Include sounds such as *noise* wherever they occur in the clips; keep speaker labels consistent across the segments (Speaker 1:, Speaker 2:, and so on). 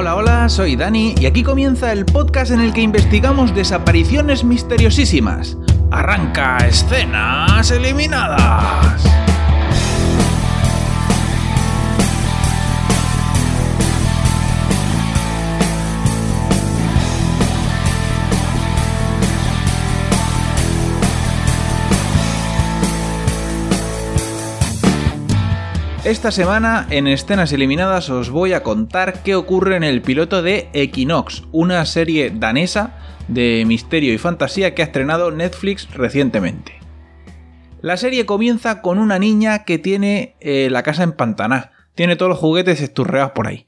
Speaker 1: Hola, hola, soy Dani y aquí comienza el podcast en el que investigamos desapariciones misteriosísimas. Arranca escenas eliminadas. Esta semana en Escenas Eliminadas os voy a contar qué ocurre en el piloto de Equinox, una serie danesa de misterio y fantasía que ha estrenado Netflix recientemente. La serie comienza con una niña que tiene eh, la casa empantanada, tiene todos los juguetes esturreados por ahí.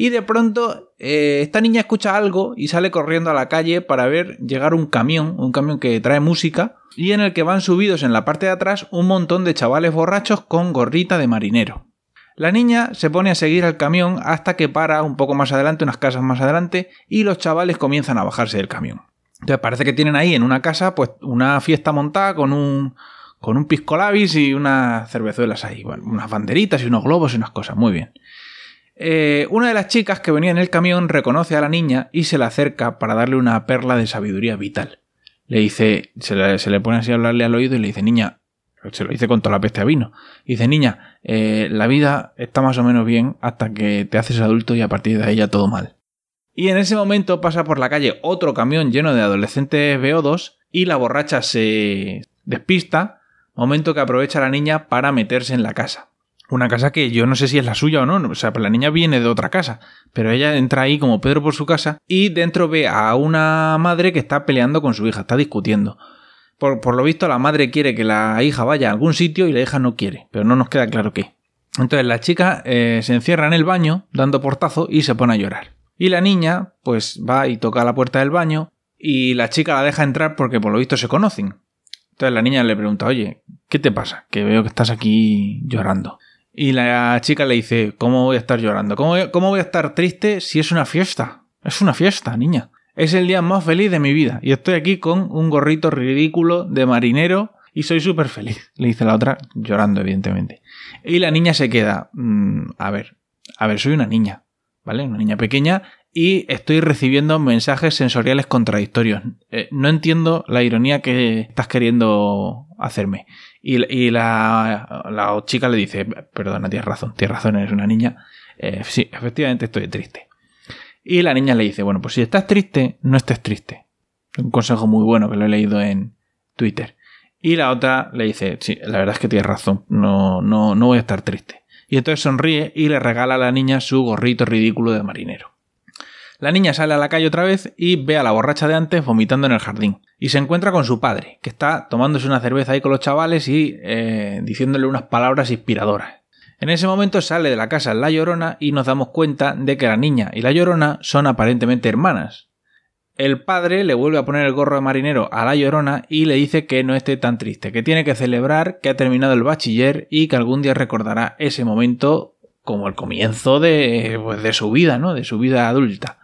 Speaker 1: Y de pronto eh, esta niña escucha algo y sale corriendo a la calle para ver llegar un camión, un camión que trae música y en el que van subidos en la parte de atrás un montón de chavales borrachos con gorrita de marinero. La niña se pone a seguir al camión hasta que para un poco más adelante, unas casas más adelante, y los chavales comienzan a bajarse del camión. Entonces parece que tienen ahí en una casa pues una fiesta montada con un con un pisco labis y unas cervezuelas ahí, unas banderitas y unos globos y unas cosas, muy bien. Eh, una de las chicas que venía en el camión reconoce a la niña y se la acerca para darle una perla de sabiduría vital le dice, se le, pone así a hablarle al oído y le dice, niña, se lo dice con toda la peste a vino. dice, niña, eh, la vida está más o menos bien hasta que te haces adulto y a partir de ahí ya todo mal. Y en ese momento pasa por la calle otro camión lleno de adolescentes BO2 y la borracha se despista, momento que aprovecha la niña para meterse en la casa. Una casa que yo no sé si es la suya o no, o sea, la niña viene de otra casa, pero ella entra ahí como Pedro por su casa y dentro ve a una madre que está peleando con su hija, está discutiendo. Por, lo visto, la madre quiere que la hija vaya a algún sitio y la hija no quiere, pero no nos queda claro qué. Entonces la chica eh, se encierra en el baño, dando portazo, y se pone a llorar. Y la niña, pues va y toca la puerta del baño, y la chica la deja entrar porque por lo visto se conocen. Entonces la niña le pregunta, oye, ¿qué te pasa? Que veo que estás aquí llorando. Y la chica le dice, ¿cómo voy a estar llorando? ¿Cómo voy, a estar triste si es una fiesta? Es una fiesta, niña. Es el día más feliz de mi vida. Y estoy aquí con un gorrito ridículo de marinero y soy súper feliz. Le dice la otra, llorando, evidentemente. Y la niña se queda, mm, a ver, a ver, soy una niña, ¿vale? Una niña pequeña y estoy recibiendo mensajes sensoriales contradictorios. Eh, no entiendo la ironía que estás queriendo hacerme. Y, la, chica le dice, perdona, tienes razón, tienes razón, eres una niña. Eh, sí, efectivamente estoy triste. Y la niña le dice, bueno, pues si estás triste, no estés triste. Un consejo muy bueno que lo he leído en Twitter. Y la otra le dice, sí, la verdad es que tienes razón, no, no, no voy a estar triste. Y entonces sonríe y le regala a la niña su gorrito ridículo de marinero. La niña sale a la calle otra vez y ve a la borracha de antes vomitando en el jardín. Y se encuentra con su padre, que está tomándose una cerveza ahí con los chavales y eh, diciéndole unas palabras inspiradoras. En ese momento sale de la casa la llorona y nos damos cuenta de que la niña y la llorona son aparentemente hermanas. El padre le vuelve a poner el gorro de marinero a la llorona y le dice que no esté tan triste, que tiene que celebrar que ha terminado el bachiller y que algún día recordará ese momento como el comienzo de, pues, de su vida, ¿no? De su vida adulta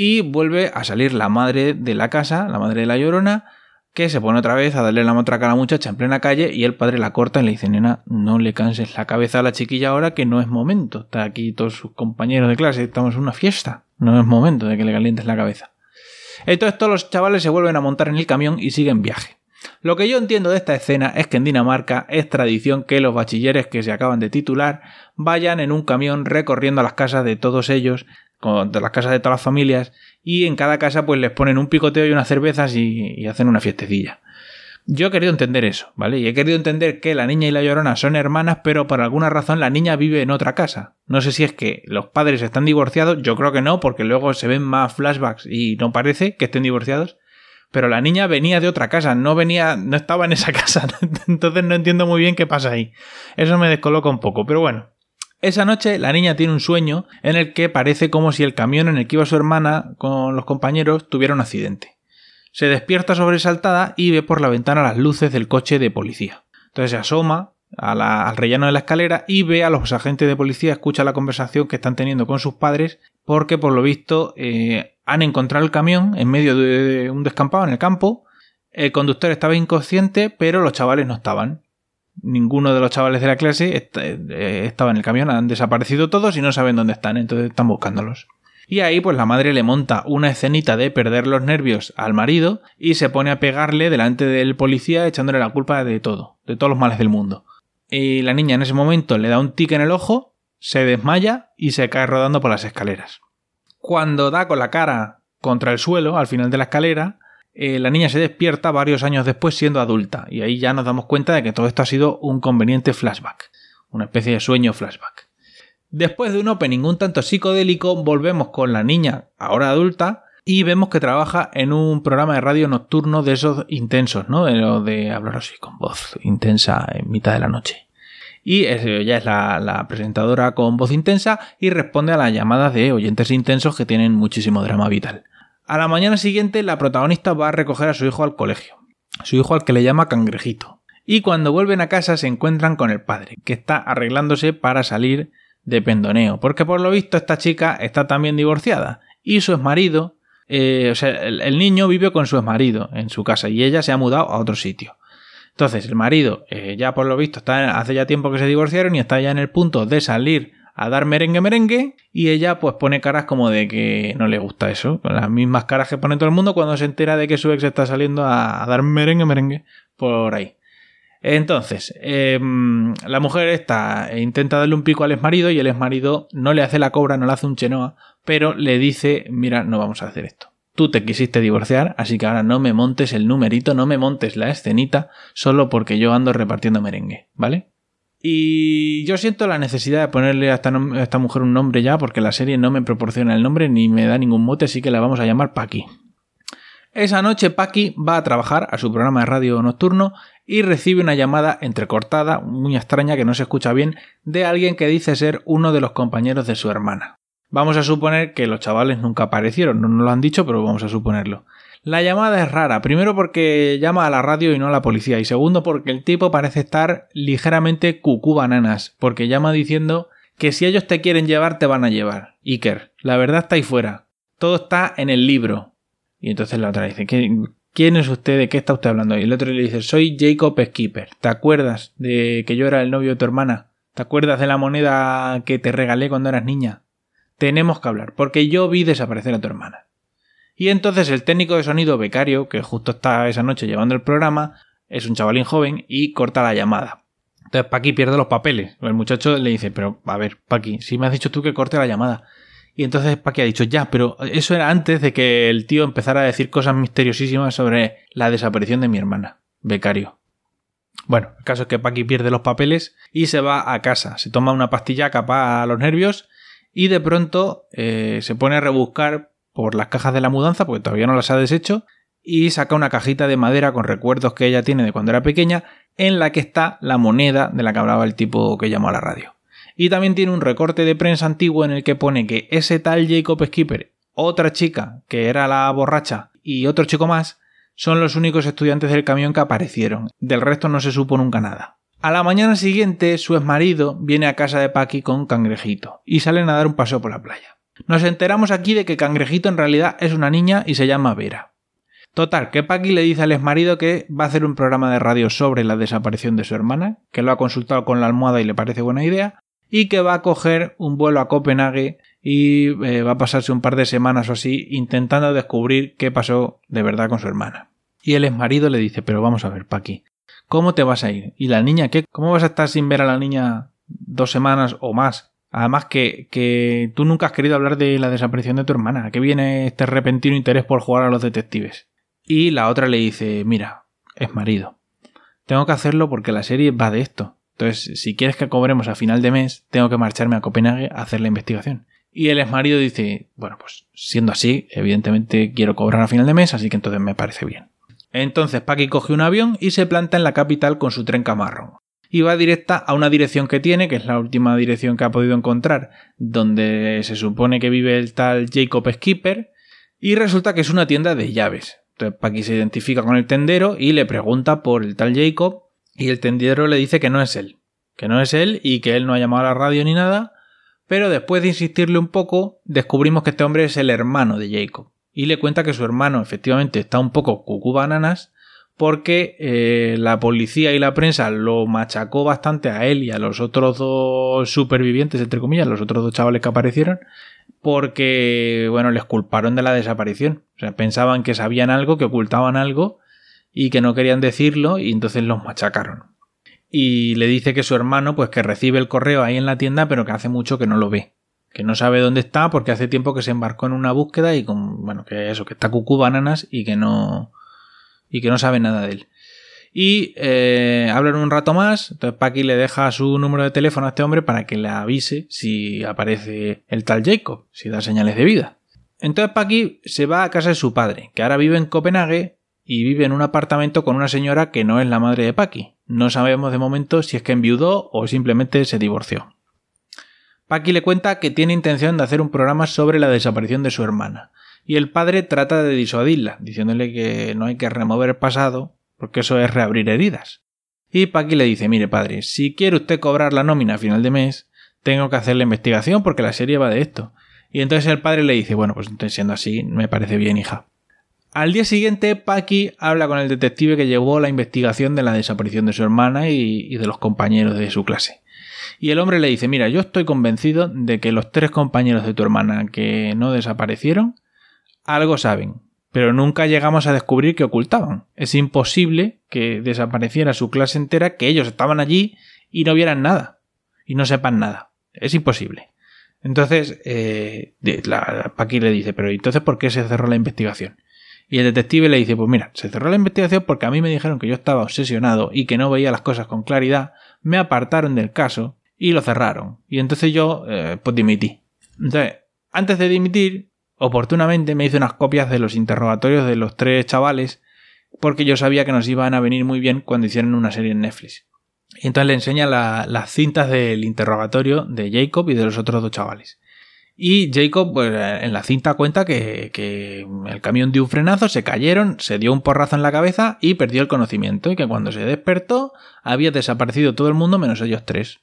Speaker 1: y vuelve a salir la madre de la casa, la madre de la llorona, que se pone otra vez a darle la matraca a la muchacha en plena calle y el padre la corta y le dice, nena, no le canses la cabeza a la chiquilla ahora que no es momento. Está aquí todos sus compañeros de clase, estamos en una fiesta. No es momento de que le calientes la cabeza. Entonces todos los chavales se vuelven a montar en el camión y siguen viaje. Lo que yo entiendo de esta escena es que en Dinamarca es tradición que los bachilleres que se acaban de titular vayan en un camión recorriendo las casas de todos ellos, de las casas de todas las familias y en cada casa pues les ponen un picoteo y unas cervezas y, hacen una fiestecilla. Yo he querido entender eso, ¿vale? Y he querido entender que la niña y la llorona son hermanas, pero por alguna razón la niña vive en otra casa. No sé si es que los padres están divorciados, yo creo que no, porque luego se ven más flashbacks y no parece que estén divorciados. Pero la niña venía de otra casa, no venía, no estaba en esa *laughs* casa. Entonces no entiendo muy bien qué pasa ahí. Eso me descoloca un poco, pero bueno. Esa noche la niña tiene un sueño en el que parece como si el camión en el que iba su hermana con los compañeros tuviera un accidente. Se despierta sobresaltada y ve por la ventana las luces del coche de policía. Entonces se asoma al rellano de la escalera y ve a los agentes de policía, escucha la conversación que están teniendo con sus padres porque por lo visto eh, han encontrado el camión en medio de un descampado en el campo. El conductor estaba inconsciente, pero los chavales no estaban ninguno de los chavales de la clase eh, estaba en el camión, han desaparecido todos y no saben dónde están, entonces están buscándolos. Y ahí pues la madre le monta una escenita de perder los nervios al marido y se pone a pegarle delante del policía echándole la culpa de todo, de todos los males del mundo. Y la niña en ese momento le da un tic en el ojo, se desmaya y se cae rodando por las escaleras. Cuando da con la cara contra el suelo al final de la escalera, eh, la niña se despierta varios años después siendo adulta y ahí ya nos damos cuenta de que todo esto ha sido un conveniente flashback, una especie de sueño flashback. Después de un opening un tanto psicodélico, volvemos con la niña, ahora adulta, y vemos que trabaja en un programa de radio nocturno de esos intensos, ¿no? De lo de hablar así con voz intensa en mitad de la noche. Y ella es la, la, presentadora con voz intensa y responde a las llamadas de oyentes intensos que tienen muchísimo drama vital. A la mañana siguiente, la protagonista va a recoger a su hijo al colegio. Su hijo al que le llama cangrejito. Y cuando vuelven a casa se encuentran con el padre, que está arreglándose para salir de pendoneo, porque por lo visto esta chica está también divorciada y su exmarido, eh, o sea, el, niño vive con su exmarido en su casa y ella se ha mudado a otro sitio. Entonces el marido eh, ya por lo visto está hace ya tiempo que se divorciaron y está ya en el punto de salir a dar merengue merengue y ella pues pone caras como de que no le gusta eso, con las mismas caras que pone todo el mundo cuando se entera de que su ex está saliendo a dar merengue merengue por ahí. Entonces, em, la mujer está, intenta darle un pico al exmarido y el exmarido no le hace la cobra, no le hace un chenoa, pero le dice, mira, no vamos a hacer esto. Tú te quisiste divorciar, así que ahora no me montes el numerito, no me montes la escenita, solo porque yo ando repartiendo merengue, ¿vale? Y yo siento la necesidad de ponerle a esta, mujer un nombre ya, porque la serie no me proporciona el nombre ni me da ningún mote, así que la vamos a llamar Paki. Esa noche Paki va a trabajar a su programa de radio nocturno y recibe una llamada entrecortada, muy extraña que no se escucha bien, de alguien que dice ser uno de los compañeros de su hermana. Vamos a suponer que los chavales nunca aparecieron, no nos lo han dicho, pero vamos a suponerlo. La llamada es rara, primero porque llama a la radio y no a la policía, y segundo porque el tipo parece estar ligeramente cucú bananas, porque llama diciendo que si ellos te quieren llevar, te van a llevar. Iker, la verdad está ahí fuera. Todo está en el libro. Y entonces la otra dice, ¿qué, ¿Quién es usted? ¿De qué está usted hablando? Y el otro le dice, soy Jacob Skipper. ¿Te acuerdas de que yo era el novio de tu hermana? ¿Te acuerdas de la moneda que te regalé cuando eras niña? Tenemos que hablar, porque yo vi desaparecer a tu hermana. Y entonces el técnico de sonido becario, que justo está esa noche llevando el programa, es un chavalín joven y corta la llamada. Entonces Paqui pierde los papeles. El muchacho le dice, pero a ver, Paqui, si me has dicho tú que corte la llamada. Y entonces Paqui ha dicho, ya, pero eso era antes de que el tío empezara a decir cosas misteriosísimas sobre la desaparición de mi hermana, becario. Bueno, el caso es que Paqui pierde los papeles y se va a casa. Se toma una pastilla capa a los nervios y de pronto eh, se pone a rebuscar por las cajas de la mudanza, porque todavía no las ha deshecho, y saca una cajita de madera con recuerdos que ella tiene de cuando era pequeña, en la que está la moneda de la que hablaba el tipo que llamó a la radio. Y también tiene un recorte de prensa antiguo en el que pone que ese tal Jacob Skipper, otra chica que era la borracha y otro chico más, son los únicos estudiantes del camión que aparecieron. Del resto no se supo nunca nada. A la mañana siguiente, su exmarido viene a casa de Paqui con Cangrejito y salen a dar un paseo por la playa. Nos enteramos aquí de que Cangrejito en realidad es una niña y se llama Vera. Total, que Paqui le dice al exmarido que va a hacer un programa de radio sobre la desaparición de su hermana, que lo ha consultado con la almohada y le parece buena idea, y que va a coger un vuelo a Copenhague y eh, va a pasarse un par de semanas o así intentando descubrir qué pasó de verdad con su hermana. Y el exmarido le dice, pero vamos a ver, Paqui, ¿cómo te vas a ir? ¿Y la niña qué? ¿Cómo vas a estar sin ver a la niña dos semanas o más? Además que, que tú nunca has querido hablar de la desaparición de tu hermana. ¿A qué viene este repentino interés por jugar a los detectives? Y la otra le dice, mira, es marido. Tengo que hacerlo porque la serie va de esto. Entonces, si quieres que cobremos a final de mes, tengo que marcharme a Copenhague a hacer la investigación. Y el exmarido dice, bueno, pues siendo así, evidentemente quiero cobrar a final de mes, así que entonces me parece bien. Entonces Paki coge un avión y se planta en la capital con su tren camarro. Y va directa a una dirección que tiene, que es la última dirección que ha podido encontrar, donde se supone que vive el tal Jacob Skipper, y resulta que es una tienda de llaves. Entonces Paki se identifica con el tendero y le pregunta por el tal Jacob, y el tendidero le dice que no es él, que no es él y que él no ha llamado a la radio ni nada, pero después de insistirle un poco, descubrimos que este hombre es el hermano de Jacob. Y le cuenta que su hermano efectivamente está un poco cucú bananas porque eh, la policía y la prensa lo machacó bastante a él y a los otros dos supervivientes, entre comillas, los otros dos chavales que aparecieron, porque, bueno, les culparon de la desaparición. O sea, pensaban que sabían algo, que ocultaban algo y que no querían decirlo y entonces los machacaron. Y le dice que su hermano, pues que recibe el correo ahí en la tienda, pero que hace mucho que no lo ve. Que no sabe dónde está porque hace tiempo que se embarcó en una búsqueda y con, bueno, que eso, que está cucú bananas y que no, y que no sabe nada de él. Y eh, hablan un rato más, entonces Paki le deja su número de teléfono a este hombre para que le avise si aparece el tal Jacob, si da señales de vida. Entonces Paki se va a casa de su padre, que ahora vive en Copenhague y vive en un apartamento con una señora que no es la madre de Paki. No sabemos de momento si es que enviudó o simplemente se divorció. Paki le cuenta que tiene intención de hacer un programa sobre la desaparición de su hermana, y el padre trata de disuadirla, diciéndole que no hay que remover el pasado, porque eso es reabrir heridas. Y Paki le dice, mire padre, si quiere usted cobrar la nómina a final de mes, tengo que hacer la investigación porque la serie va de esto. Y entonces el padre le dice, bueno, pues siendo así, me parece bien, hija. Al día siguiente, Paki habla con el detective que llevó la investigación de la desaparición de su hermana y, de los compañeros de su clase. Y el hombre le dice, mira, yo estoy convencido de que los tres compañeros de tu hermana que no desaparecieron algo saben, pero nunca llegamos a descubrir que ocultaban. Es imposible que desapareciera su clase entera, que ellos estaban allí y no vieran nada, y no sepan nada. Es imposible. Entonces, eh, la, Paqui le dice, pero entonces ¿por qué se cerró la investigación? Y el detective le dice, pues mira, se cerró la investigación porque a mí me dijeron que yo estaba obsesionado y que no veía las cosas con claridad, me apartaron del caso y lo cerraron. Y entonces yo, eh, pues dimití. Entonces, antes de dimitir, Oportunamente me hice unas copias de los interrogatorios de los tres chavales porque yo sabía que nos iban a venir muy bien cuando hicieran una serie en Netflix. Y entonces le enseña las cintas del interrogatorio de Jacob y de los otros dos chavales. Y Jacob, pues, en la cinta cuenta que, que, el camión dio un frenazo, se cayeron, se dio un porrazo en la cabeza y perdió el conocimiento. Y que cuando se despertó había desaparecido todo el mundo menos ellos tres.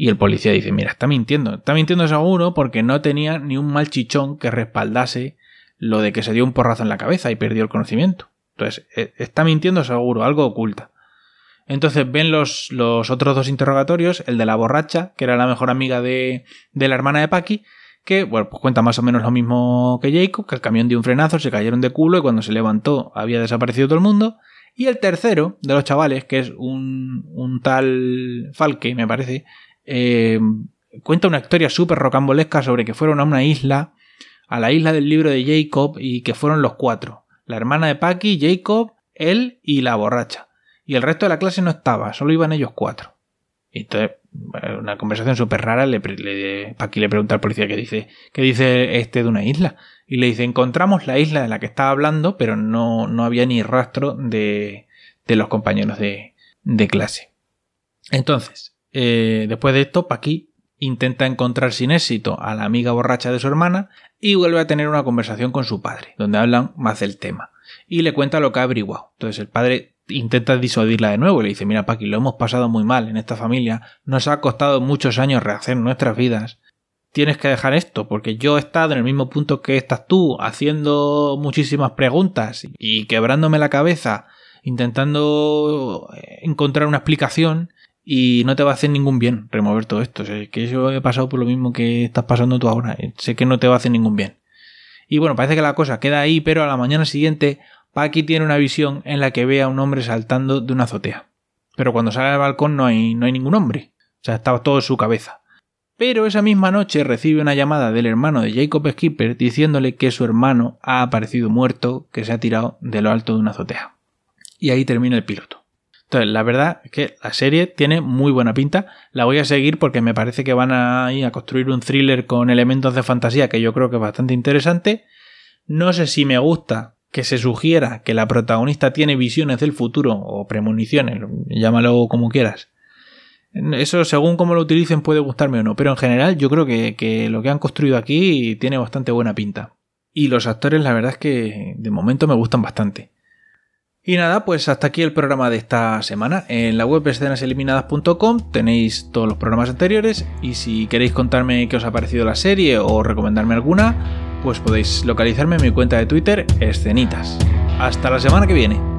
Speaker 1: Y el policía dice, mira, está mintiendo, está mintiendo seguro porque no tenía ni un mal chichón que respaldase lo de que se dio un porrazo en la cabeza y perdió el conocimiento. Entonces, e, está mintiendo seguro, algo oculta. Entonces ven los, los otros dos interrogatorios, el de la borracha, que era la mejor amiga de, de la hermana de Paki, que bueno, pues cuenta más o menos lo mismo que Jacob, que el camión dio un frenazo, se cayeron de culo y cuando se levantó había desaparecido todo el mundo. Y el tercero de los chavales, que es un, un tal Falke, me parece, eh, cuenta una historia súper rocambolesca sobre que fueron a una isla, a la isla del libro de Jacob, y que fueron los cuatro. La hermana de Paki, Jacob, él y la borracha. Y el resto de la clase no estaba, solo iban ellos cuatro. Y entonces, una conversación súper rara, le, le, Paki le pregunta al policía qué dice, qué dice este de una isla. Y le dice, encontramos la isla de la que estaba hablando, pero no, no había ni rastro de, de los compañeros de, de clase. Entonces, eh, después de esto, Paqui intenta encontrar sin éxito a la amiga borracha de su hermana y vuelve a tener una conversación con su padre, donde hablan más del tema. Y le cuenta lo que ha averiguado. Entonces el padre intenta disuadirla de nuevo y le dice, mira Paqui, lo hemos pasado muy mal en esta familia, nos ha costado muchos años rehacer nuestras vidas. Tienes que dejar esto, porque yo he estado en el mismo punto que estás tú, haciendo muchísimas preguntas y quebrándome la cabeza, intentando encontrar una explicación y no te va a hacer ningún bien remover todo esto. O que yo he pasado por lo mismo que estás pasando tú ahora. Eh, sé que no te va a hacer ningún bien. Y bueno, parece que la cosa queda ahí, pero a la mañana siguiente, Paki tiene una visión en la que ve a un hombre saltando de una azotea. Pero cuando sale al balcón no hay, no hay ningún hombre. O sea, estaba todo en su cabeza. Pero esa misma noche recibe una llamada del hermano de Jacob Skipper diciéndole que su hermano ha aparecido muerto, que se ha tirado de lo alto de una azotea. Y ahí termina el piloto. Entonces, la verdad es que la serie tiene muy buena pinta. La voy a seguir porque me parece que van a ir a construir un thriller con elementos de fantasía que yo creo que es bastante interesante. No sé si me gusta que se sugiera que la protagonista tiene visiones del futuro o premoniciones, llámalo como quieras. Eso, según cómo lo utilicen, puede gustarme o no, pero en general yo creo que, que lo que han construido aquí tiene bastante buena pinta. Y los actores, la verdad es que de momento me gustan bastante. Y nada, pues hasta aquí el programa de esta semana. En la web escenaseliminadas.com tenéis todos los programas anteriores y si queréis contarme qué os ha parecido la serie o recomendarme alguna, pues podéis localizarme en mi cuenta de Twitter, escenitas. Hasta la semana que viene.